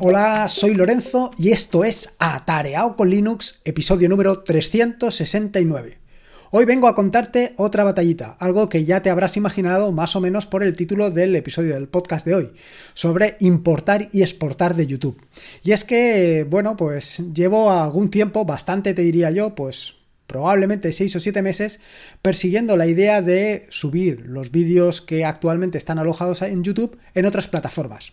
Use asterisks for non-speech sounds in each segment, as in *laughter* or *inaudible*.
Hola, soy Lorenzo y esto es Atareado con Linux, episodio número 369. Hoy vengo a contarte otra batallita, algo que ya te habrás imaginado más o menos por el título del episodio del podcast de hoy, sobre importar y exportar de YouTube. Y es que, bueno, pues llevo algún tiempo, bastante te diría yo, pues probablemente 6 o 7 meses, persiguiendo la idea de subir los vídeos que actualmente están alojados en YouTube en otras plataformas.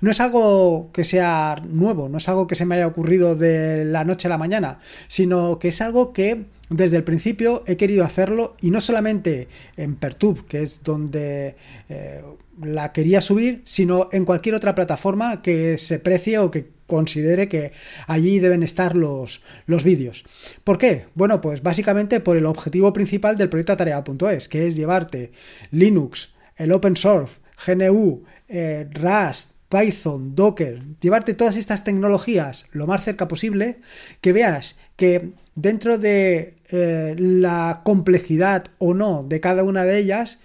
No es algo que sea nuevo, no es algo que se me haya ocurrido de la noche a la mañana, sino que es algo que desde el principio he querido hacerlo y no solamente en Pertube, que es donde eh, la quería subir, sino en cualquier otra plataforma que se precie o que considere que allí deben estar los, los vídeos. ¿Por qué? Bueno, pues básicamente por el objetivo principal del proyecto Tarea.es, que es llevarte Linux, el open source, GNU, eh, Rust, Python, Docker, llevarte todas estas tecnologías lo más cerca posible, que veas que dentro de eh, la complejidad o no de cada una de ellas,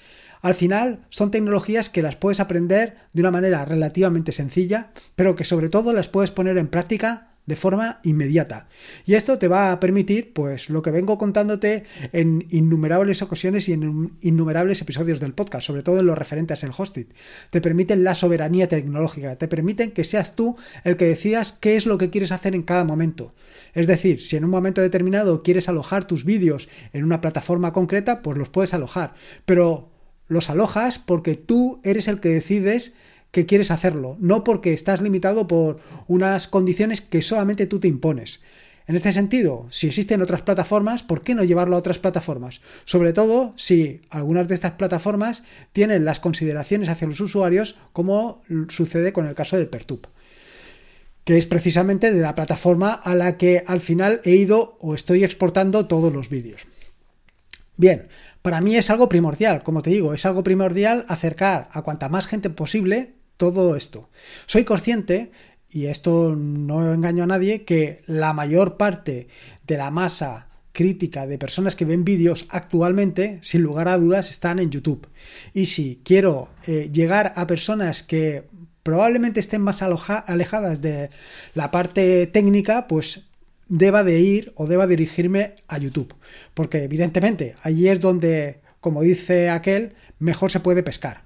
al final son tecnologías que las puedes aprender de una manera relativamente sencilla, pero que sobre todo las puedes poner en práctica de forma inmediata. Y esto te va a permitir, pues, lo que vengo contándote en innumerables ocasiones y en innumerables episodios del podcast, sobre todo en los referentes al hosting. Te permiten la soberanía tecnológica, te permiten que seas tú el que decidas qué es lo que quieres hacer en cada momento. Es decir, si en un momento determinado quieres alojar tus vídeos en una plataforma concreta, pues los puedes alojar. Pero los alojas porque tú eres el que decides que quieres hacerlo, no porque estás limitado por unas condiciones que solamente tú te impones. En este sentido, si existen otras plataformas, ¿por qué no llevarlo a otras plataformas? Sobre todo si algunas de estas plataformas tienen las consideraciones hacia los usuarios, como sucede con el caso de Pertube, que es precisamente de la plataforma a la que al final he ido o estoy exportando todos los vídeos. Bien, para mí es algo primordial, como te digo, es algo primordial acercar a cuanta más gente posible todo esto. Soy consciente, y esto no engaño a nadie, que la mayor parte de la masa crítica de personas que ven vídeos actualmente, sin lugar a dudas, están en YouTube. Y si quiero eh, llegar a personas que probablemente estén más alejadas de la parte técnica, pues deba de ir o deba dirigirme a YouTube. Porque evidentemente allí es donde, como dice aquel, mejor se puede pescar.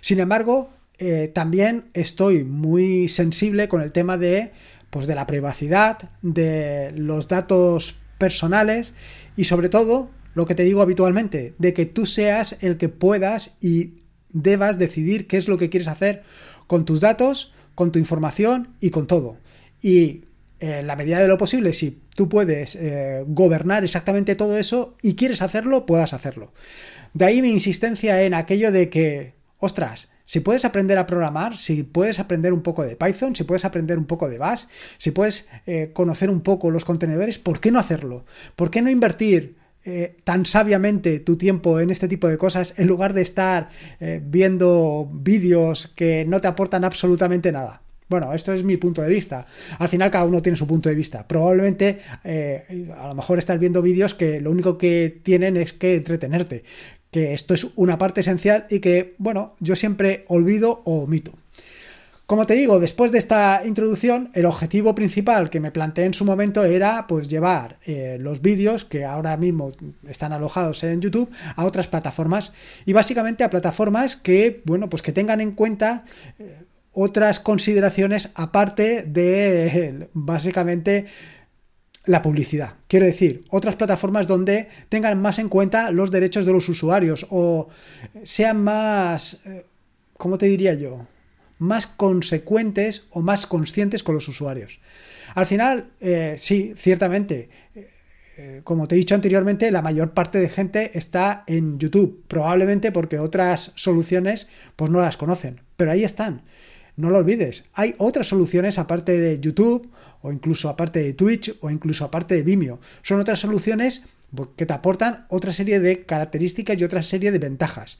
Sin embargo, eh, también estoy muy sensible con el tema de, pues, de la privacidad, de los datos personales y sobre todo, lo que te digo habitualmente, de que tú seas el que puedas y debas decidir qué es lo que quieres hacer con tus datos, con tu información y con todo. Y en la medida de lo posible, si tú puedes eh, gobernar exactamente todo eso y quieres hacerlo, puedas hacerlo. De ahí mi insistencia en aquello de que, ostras, si puedes aprender a programar, si puedes aprender un poco de Python, si puedes aprender un poco de Bash, si puedes eh, conocer un poco los contenedores, ¿por qué no hacerlo? ¿Por qué no invertir eh, tan sabiamente tu tiempo en este tipo de cosas en lugar de estar eh, viendo vídeos que no te aportan absolutamente nada? Bueno, esto es mi punto de vista. Al final cada uno tiene su punto de vista. Probablemente a lo mejor estás viendo vídeos que lo único que tienen es que entretenerte que esto es una parte esencial y que, bueno, yo siempre olvido o omito. Como te digo, después de esta introducción, el objetivo principal que me planteé en su momento era pues llevar eh, los vídeos que ahora mismo están alojados en YouTube a otras plataformas y básicamente a plataformas que, bueno, pues que tengan en cuenta eh, otras consideraciones aparte de básicamente la publicidad. Quiero decir, otras plataformas donde tengan más en cuenta los derechos de los usuarios o sean más, eh, ¿cómo te diría yo? Más consecuentes o más conscientes con los usuarios. Al final, eh, sí, ciertamente, eh, como te he dicho anteriormente, la mayor parte de gente está en YouTube, probablemente porque otras soluciones pues no las conocen, pero ahí están. No lo olvides, hay otras soluciones aparte de YouTube o incluso aparte de Twitch o incluso aparte de Vimeo. Son otras soluciones que te aportan otra serie de características y otra serie de ventajas.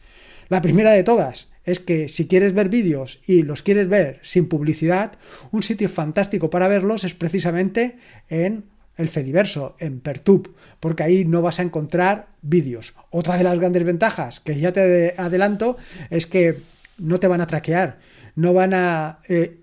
La primera de todas es que si quieres ver vídeos y los quieres ver sin publicidad, un sitio fantástico para verlos es precisamente en el Fediverso, en Pertube, porque ahí no vas a encontrar vídeos. Otra de las grandes ventajas que ya te adelanto es que no te van a traquear, no van a eh,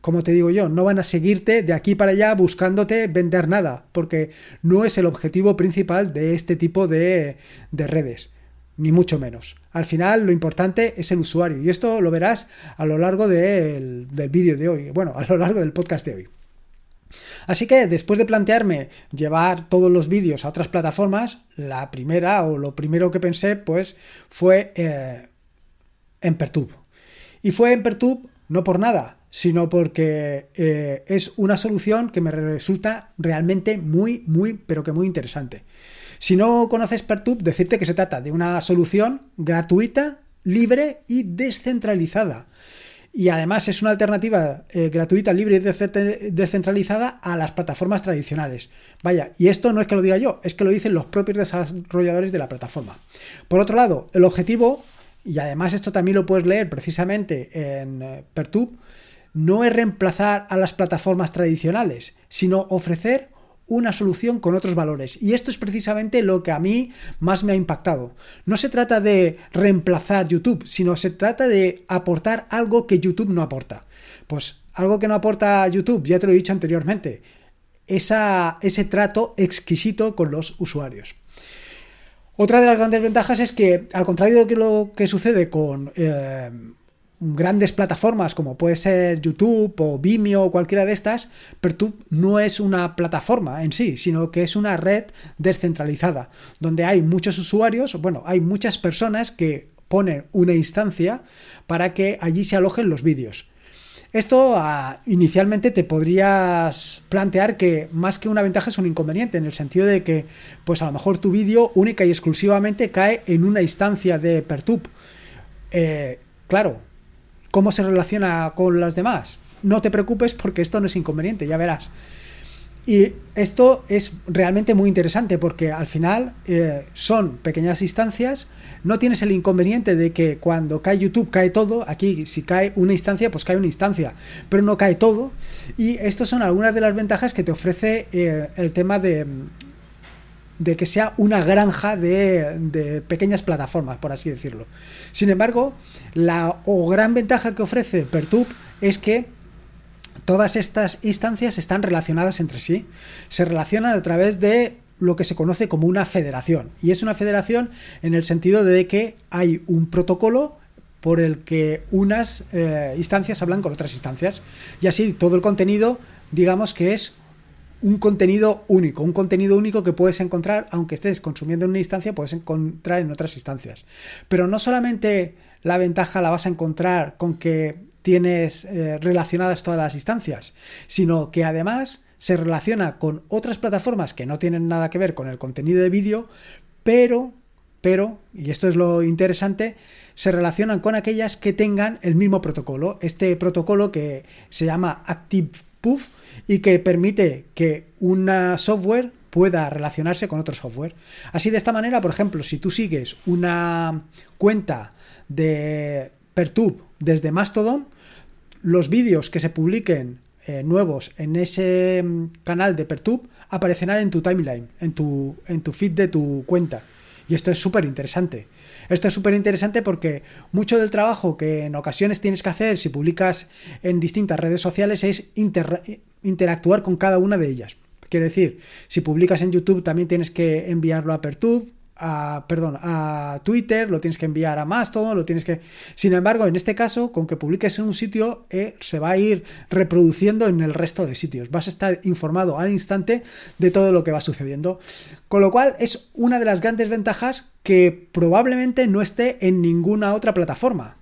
como te digo yo, no van a seguirte de aquí para allá buscándote vender nada, porque no es el objetivo principal de este tipo de, redes, ni mucho menos. Al final lo importante es el usuario, y esto lo verás a lo largo del, del vídeo de hoy, bueno, a lo largo del podcast de hoy. Así que después de plantearme llevar todos los vídeos a otras plataformas, la primera o lo primero que pensé pues fue eh, en Pertube. Y fue en Pertube no por nada, sino porque eh, es una solución que me resulta realmente muy, muy, pero que muy interesante. Si no conoces Pertube, decirte que se trata de una solución gratuita, libre y descentralizada. Y además es una alternativa eh, gratuita, libre y descentralizada a las plataformas tradicionales. Vaya, y esto no es que lo diga yo, es que lo dicen los propios desarrolladores de la plataforma. Por otro lado, el objetivo, y además esto también lo puedes leer precisamente en eh, Pertube, no es reemplazar a las plataformas tradicionales, sino ofrecer una solución con otros valores. Y esto es precisamente lo que a mí más me ha impactado. No se trata de reemplazar YouTube, sino se trata de aportar algo que YouTube no aporta. Pues algo que no aporta YouTube, ya te lo he dicho anteriormente, esa, ese trato exquisito con los usuarios. Otra de las grandes ventajas es que, al contrario de lo que sucede con eh, grandes plataformas como puede ser YouTube o Vimeo o cualquiera de estas, Pertube no es una plataforma en sí, sino que es una red descentralizada, donde hay muchos usuarios, bueno, hay muchas personas que ponen una instancia para que allí se alojen los vídeos. Esto ah, inicialmente te podrías plantear que más que una ventaja es un inconveniente, en el sentido de que, pues a lo mejor tu vídeo única y exclusivamente cae en una instancia de Pertube. Eh, claro, ¿Cómo se relaciona con las demás? No te preocupes porque esto no es inconveniente, ya verás. Y esto es realmente muy interesante porque al final eh, son pequeñas instancias, no tienes el inconveniente de que cuando cae YouTube cae todo, aquí si cae una instancia pues cae una instancia, pero no cae todo y estas son algunas de las ventajas que te ofrece eh, el tema de, de que sea una granja de, pequeñas plataformas, por así decirlo. Sin embargo, la o gran ventaja que ofrece Pertube es que todas estas instancias están relacionadas entre sí. Se relacionan a través de lo que se conoce como una federación. Y es una federación en el sentido de que hay un protocolo por el que unas eh, instancias hablan con otras instancias. Y así todo el contenido, digamos que es un contenido único, un contenido único que puedes encontrar, aunque estés consumiendo en una instancia, puedes encontrar en otras instancias. Pero no solamente la ventaja la vas a encontrar con que tienes eh, relacionadas todas las instancias, sino que además se relaciona con otras plataformas que no tienen nada que ver con el contenido de vídeo, pero, pero, y esto es lo interesante, se relacionan con aquellas que tengan el mismo protocolo. Este protocolo que se llama ActivePuff y que permite que una software pueda relacionarse con otro software. Así de esta manera, por ejemplo, si tú sigues una cuenta de Pertube desde Mastodon, los vídeos que se publiquen eh, nuevos en ese mm, canal de Pertube aparecerán en tu timeline, en tu, en tu feed de tu cuenta. Y esto es súper interesante. Esto es súper interesante porque mucho del trabajo que en ocasiones tienes que hacer si publicas en distintas redes sociales es interactuar con cada una de ellas. Quiero decir, si publicas en YouTube también tienes que enviarlo a Pertube, a, perdón, a Twitter, lo tienes que enviar a Mastodon, lo tienes que... Sin embargo, en este caso, con que publiques en un sitio, eh, se va a ir reproduciendo en el resto de sitios. Vas a estar informado al instante de todo lo que va sucediendo. Con lo cual, es una de las grandes ventajas que probablemente no esté en ninguna otra plataforma.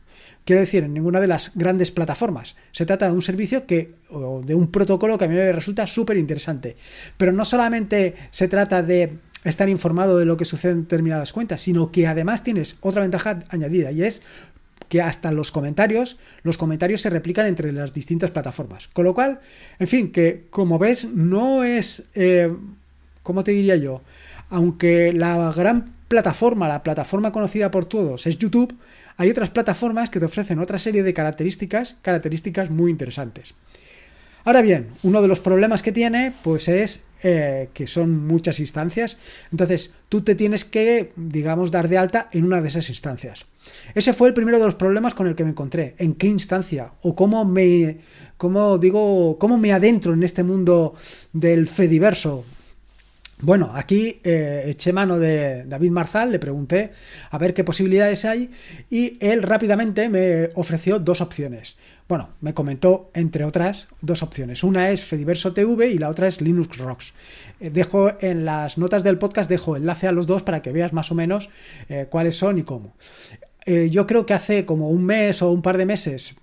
Quiero decir, en ninguna de las grandes plataformas. Se trata de un servicio que, o de un protocolo que a mí me resulta súper interesante. Pero no solamente se trata de estar informado de lo que sucede en determinadas cuentas, sino que además tienes otra ventaja añadida y es que hasta los comentarios, los comentarios se replican entre las distintas plataformas. Con lo cual, en fin, que como ves, no es, eh, ¿cómo te diría yo? Aunque la gran plataforma, la plataforma conocida por todos es YouTube, hay otras plataformas que te ofrecen otra serie de características, características muy interesantes. Ahora bien, uno de los problemas que tiene, pues es eh, que son muchas instancias. Entonces, tú te tienes que, digamos, dar de alta en una de esas instancias. Ese fue el primero de los problemas con el que me encontré. ¿En qué instancia? O cómo me, cómo digo, cómo me adentro en este mundo del Fediverso. Bueno, aquí eh, eché mano de David Marzal, le pregunté a ver qué posibilidades hay y él rápidamente me ofreció dos opciones. Bueno, me comentó, entre otras, dos opciones. Una es Fediverso TV y la otra es Linux Rocks. Eh, dejo en las notas del podcast, dejo enlace a los dos para que veas más o menos eh, cuáles son y cómo. Yo creo que hace como un mes o un par de meses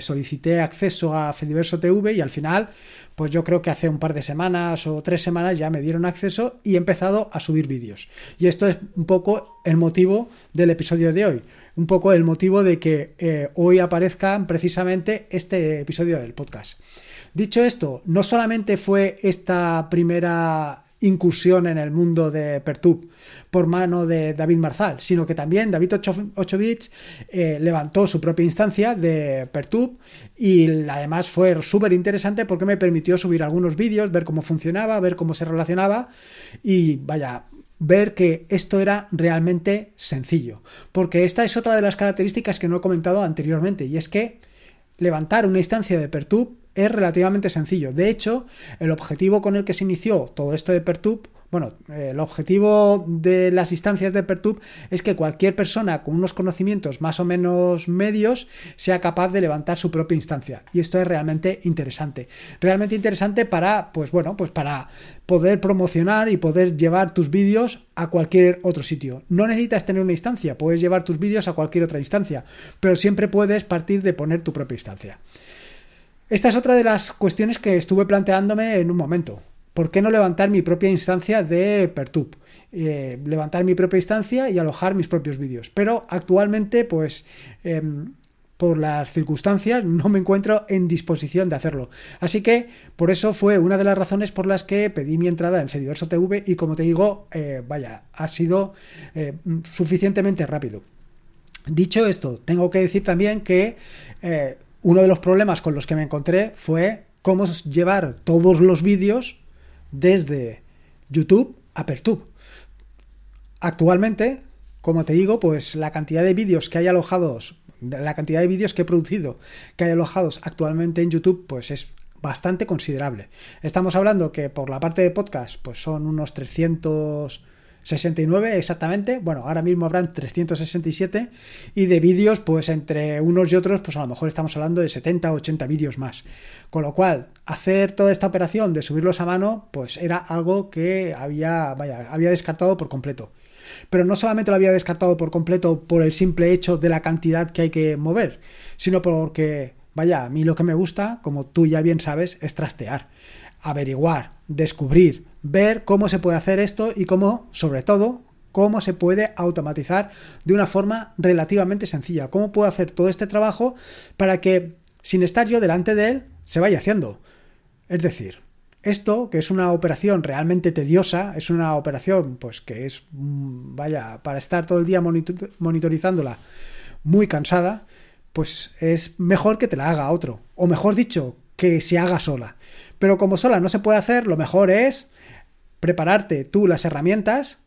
solicité acceso a Fediverso TV y al final, pues yo creo que hace un par de semanas o tres semanas ya me dieron acceso y he empezado a subir vídeos. Y esto es un poco el motivo del episodio de hoy un poco el motivo de que eh, hoy aparezca precisamente este episodio del podcast. Dicho esto, no solamente fue esta primera incursión en el mundo de Pertub por mano de David Marzal, sino que también David 8, bits eh, levantó su propia instancia de Pertub y además fue súper interesante porque me permitió subir algunos vídeos, ver cómo funcionaba, ver cómo se relacionaba y vaya, ver que esto era realmente sencillo. Porque esta es otra de las características que no he comentado anteriormente, y es que levantar una instancia de Pertub es relativamente sencillo. De hecho, el objetivo con el que se inició todo esto de Pertub bueno, el objetivo de las instancias de Pertub es que cualquier persona con unos conocimientos más o menos medios sea capaz de levantar su propia instancia. Y esto es realmente interesante. Realmente interesante para, pues bueno, pues para poder promocionar y poder llevar tus vídeos a cualquier otro sitio. No necesitas tener una instancia, puedes llevar tus vídeos a cualquier otra instancia, pero siempre puedes partir de poner tu propia instancia. Esta es otra de las cuestiones que estuve planteándome en un momento. ¿por qué no levantar mi propia instancia de Pertub? Eh, levantar mi propia instancia y alojar mis propios vídeos. Pero actualmente, pues, em, por las circunstancias, no me encuentro en disposición de hacerlo. Así que, por eso fue una de las razones por las que pedí mi entrada en Fediverso TV y, como te digo, eh, vaya, ha sido eh, suficientemente rápido. Dicho esto, tengo que decir también que uno de los problemas con los que me encontré fue cómo llevar todos los vídeos desde YouTube a Pertube. Actualmente, como te digo, pues la cantidad de vídeos que hay alojados, la cantidad de vídeos que he producido que hay alojados actualmente en YouTube, pues es bastante considerable. Estamos hablando que por la parte de podcast, pues son unos 300 69 exactamente, bueno, ahora mismo habrán 367 y de vídeos, pues entre unos y otros, pues a lo mejor estamos hablando de 70 o 80 vídeos más. Con lo cual, hacer toda esta operación de subirlos a mano, pues era algo que había, vaya, había descartado por completo. Pero no solamente lo había descartado por completo por el simple hecho de la cantidad que hay que mover, sino porque, vaya, a mí lo que me gusta, como tú ya bien sabes, es trastear, averiguar, descubrir, ver cómo se puede hacer esto y cómo, sobre todo, cómo se puede automatizar de una forma relativamente sencilla. Cómo puedo hacer todo este trabajo para que, sin estar yo delante de él, se vaya haciendo. Es decir, esto, que es una operación realmente tediosa, es una operación, pues que es, mm, vaya, para estar todo el día monitorizándola muy cansada, pues es mejor que te la haga otro. O mejor dicho, que se haga sola. Pero como sola no se puede hacer, lo mejor es prepararte tú las herramientas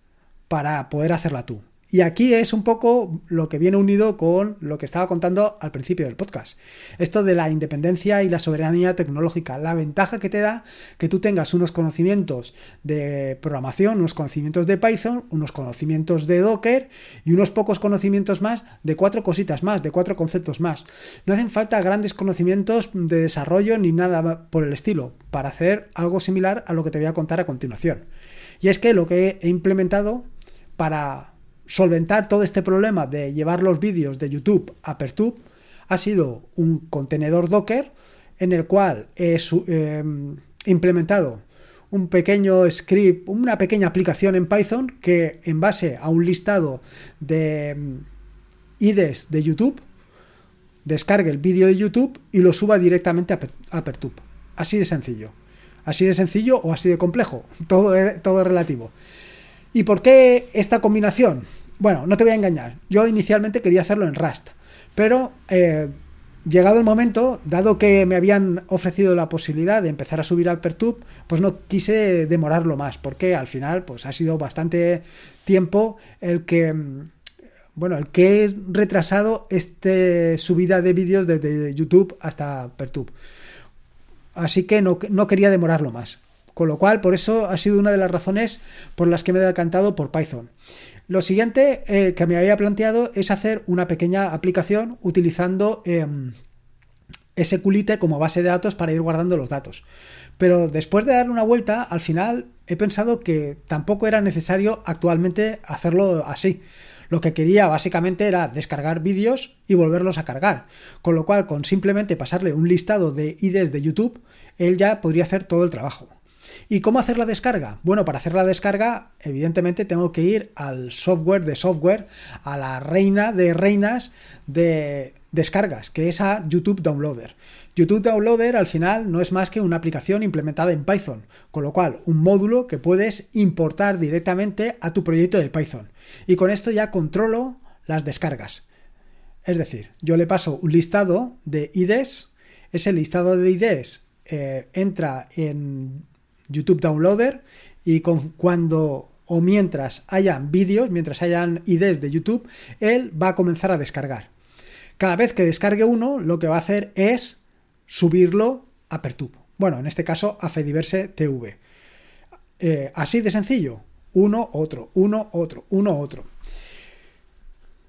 para poder hacerla tú. Y aquí es un poco lo que viene unido con lo que estaba contando al principio del podcast. Esto de la independencia y la soberanía tecnológica. La ventaja que te da que tú tengas unos conocimientos de programación, unos conocimientos de Python, unos conocimientos de Docker y unos pocos conocimientos más de cuatro cositas más, de cuatro conceptos más. No hacen falta grandes conocimientos de desarrollo ni nada por el estilo para hacer algo similar a lo que te voy a contar a continuación. Y es que lo que he implementado para solventar todo este problema de llevar los vídeos de YouTube a Pertube ha sido un contenedor Docker en el cual he em, implementado un pequeño script, una pequeña aplicación en Python que en base a un listado de em, IDs de YouTube descargue el vídeo de YouTube y lo suba directamente a, Pertube. Así de sencillo. Así de sencillo o así de complejo. *laughs* Todo todo es relativo. ¿Y por qué esta combinación? Bueno, no te voy a engañar. Yo inicialmente quería hacerlo en Rust, pero eh, llegado el momento, dado que me habían ofrecido la posibilidad de empezar a subir al Pertube, pues no quise demorarlo más, porque al final pues ha sido bastante tiempo el que bueno, el que he retrasado este subida de vídeos desde YouTube hasta Pertube. Así que no quería demorarlo más. Con lo cual, por eso ha sido una de las razones por las que me he decantado por Python. Lo siguiente eh, que me había planteado es hacer una pequeña aplicación utilizando eh, SQLite como base de datos para ir guardando los datos. Pero después de darle una vuelta, al final he pensado que tampoco era necesario actualmente hacerlo así. Lo que quería básicamente era descargar vídeos y volverlos a cargar. Con lo cual, con simplemente pasarle un listado de IDs de YouTube, él ya podría hacer todo el trabajo. ¿Y cómo hacer la descarga? Bueno, para hacer la descarga, evidentemente tengo que ir al software de software, a la reina de reinas de descargas, que es a YouTube Downloader. YouTube Downloader al final no es más que una aplicación implementada en Python, con lo cual un módulo que puedes importar directamente a tu proyecto de Python. Y con esto ya controlo las descargas. Es decir, yo le paso un listado de IDs, ese listado de IDs eh, entra en YouTube Downloader y cuando o mientras hayan vídeos, mientras hayan IDs de YouTube, él va a comenzar a descargar. Cada vez que descargue uno, lo que va a hacer es subirlo a Pertube. Bueno, en este caso a Fediverse TV. Eh, así de sencillo. Uno, otro, uno, otro, uno, otro.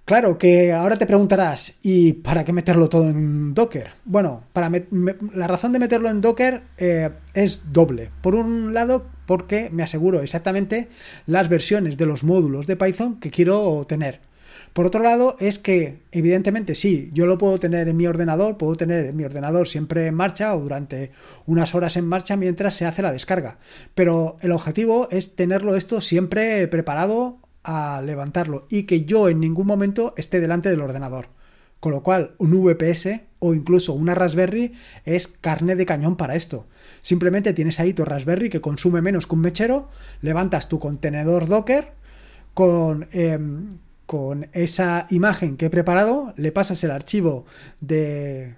Claro que ahora te preguntarás, ¿y para qué meterlo todo en Docker? Bueno, la razón de meterlo en Docker eh, es doble. Por un lado, porque me aseguro exactamente las versiones de los módulos de Python que quiero tener. Por otro lado, es que, evidentemente, sí, yo lo puedo tener en mi ordenador, puedo tener en mi ordenador siempre en marcha o durante unas horas en marcha mientras se hace la descarga. Pero el objetivo es tenerlo esto siempre preparado a levantarlo y que yo en ningún momento esté delante del ordenador. Con lo cual, un VPS o incluso una Raspberry es carne de cañón para esto. Simplemente tienes ahí tu Raspberry que consume menos que un mechero, levantas tu contenedor Docker con, em, con esa imagen que he preparado, le pasas el archivo de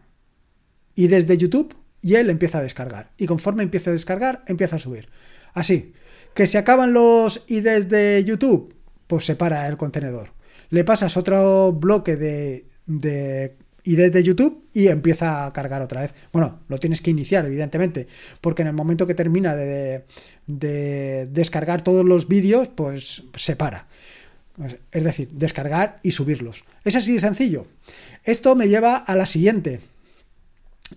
y desde YouTube y él empieza a descargar. Y conforme empieza a descargar, empieza a subir. Así. Que se acaban los IDs de YouTube, pues separa el contenedor. Le pasas otro bloque de, de YouTube y empieza a cargar otra vez. Bueno, lo tienes que iniciar, evidentemente, porque en el momento que termina de, de descargar todos los vídeos, pues se para. Es decir, descargar y subirlos. Es así de sencillo. Esto me lleva a la siguiente.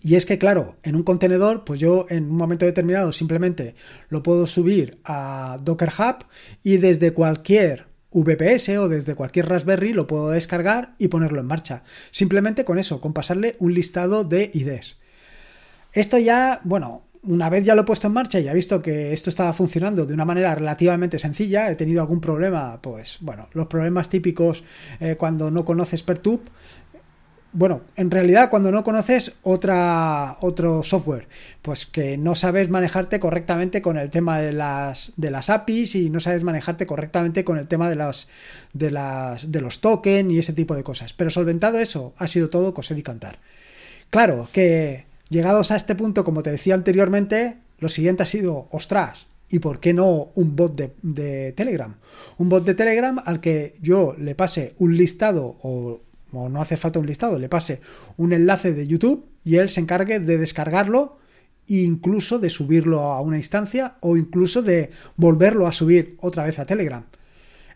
Y es que, claro, en un contenedor, pues yo en un momento determinado simplemente lo puedo subir a Docker Hub y desde cualquier VPS o desde cualquier Raspberry lo puedo descargar y ponerlo en marcha. Simplemente con eso, con pasarle un listado de IDs. Esto ya, bueno, una vez ya lo he puesto en marcha y he visto que esto estaba funcionando de una manera relativamente sencilla, he tenido algún problema, pues bueno, los problemas típicos eh, cuando no conoces Pertube, bueno, en realidad cuando no conoces otra, otro software, pues que no sabes manejarte correctamente con el tema de las, de las APIs y no sabes manejarte correctamente con el tema de, las, de, las, de los tokens y ese tipo de cosas. Pero solventado eso, ha sido todo coser y cantar. Claro que llegados a este punto, como te decía anteriormente, lo siguiente ha sido, ostras, ¿y por qué no un bot de, de Telegram? Un bot de Telegram al que yo le pase un listado o o no hace falta un listado, le pase un enlace de YouTube y él se encargue de descargarlo e incluso de subirlo a una instancia o incluso de volverlo a subir otra vez a Telegram.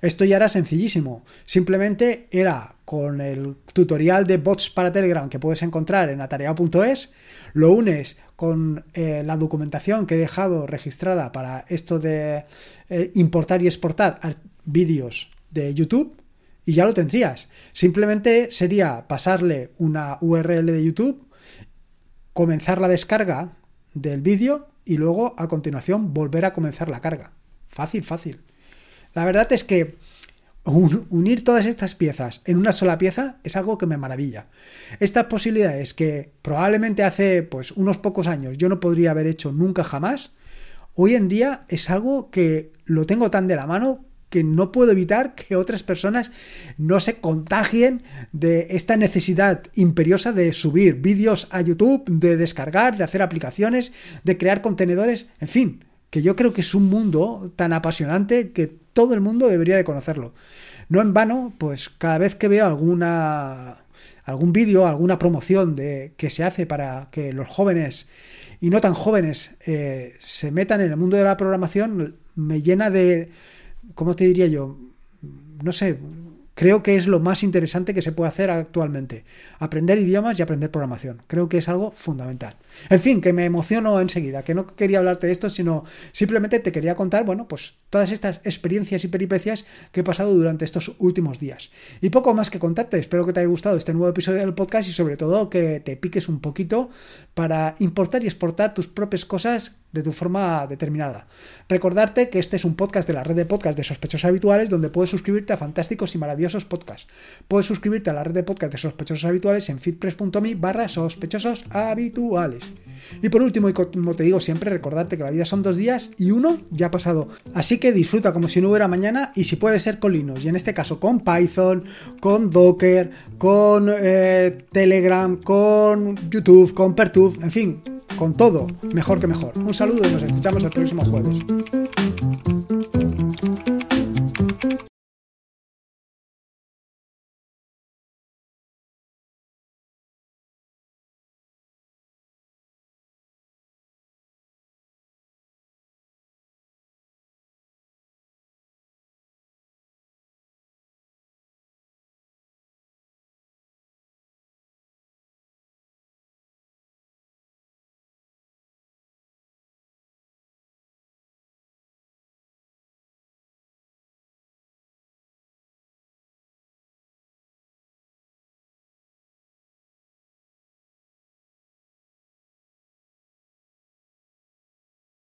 Esto ya era sencillísimo. Simplemente era con el tutorial de bots para Telegram que puedes encontrar en atareado.es, lo unes con eh, la documentación que he dejado registrada para esto de eh, importar y exportar vídeos de YouTube y ya lo tendrías. Simplemente sería pasarle una URL de YouTube, comenzar la descarga del vídeo y luego a continuación volver a comenzar la carga. Fácil, fácil. La verdad es que unir todas estas piezas en una sola pieza es algo que me maravilla. Estas posibilidades que probablemente hace pues unos pocos años yo no podría haber hecho nunca jamás, hoy en día es algo que lo tengo tan de la mano que no puedo evitar que otras personas no se contagien de esta necesidad imperiosa de subir vídeos a YouTube, de descargar, de hacer aplicaciones, de crear contenedores, en fin, que yo creo que es un mundo tan apasionante que todo el mundo debería de conocerlo. No en vano, pues cada vez que veo alguna algún vídeo, alguna promoción de que se hace para que los jóvenes y no tan jóvenes eh, se metan en el mundo de la programación, me llena de, ¿cómo te diría yo? No sé, Creo que es lo más interesante que se puede hacer actualmente. Aprender idiomas y aprender programación. Creo que es algo fundamental. En fin, que me emociono enseguida, que no quería hablarte de esto, sino simplemente te quería contar, bueno, pues todas estas experiencias y peripecias que he pasado durante estos últimos días. Y poco más que contarte. Espero que te haya gustado este nuevo episodio del podcast y sobre todo que te piques un poquito para importar y exportar tus propias cosas de tu forma determinada. Recordarte que este es un podcast de la red de podcast de sospechosos habituales donde puedes suscribirte a fantásticos y maravillosos podcasts. Puedes suscribirte a la red de podcast de sospechosos habituales en fitpress.me barra sospechosos habituales. Y por último, y como te digo siempre, recordarte que la vida son dos días y uno ya ha pasado. Así que disfruta como si no hubiera mañana y si puede ser con Linux. Y en este caso con Python, con Docker, con eh, Telegram, con YouTube, con Pertube, en fin, con todo, mejor que mejor. Un saludo y nos escuchamos el próximo jueves.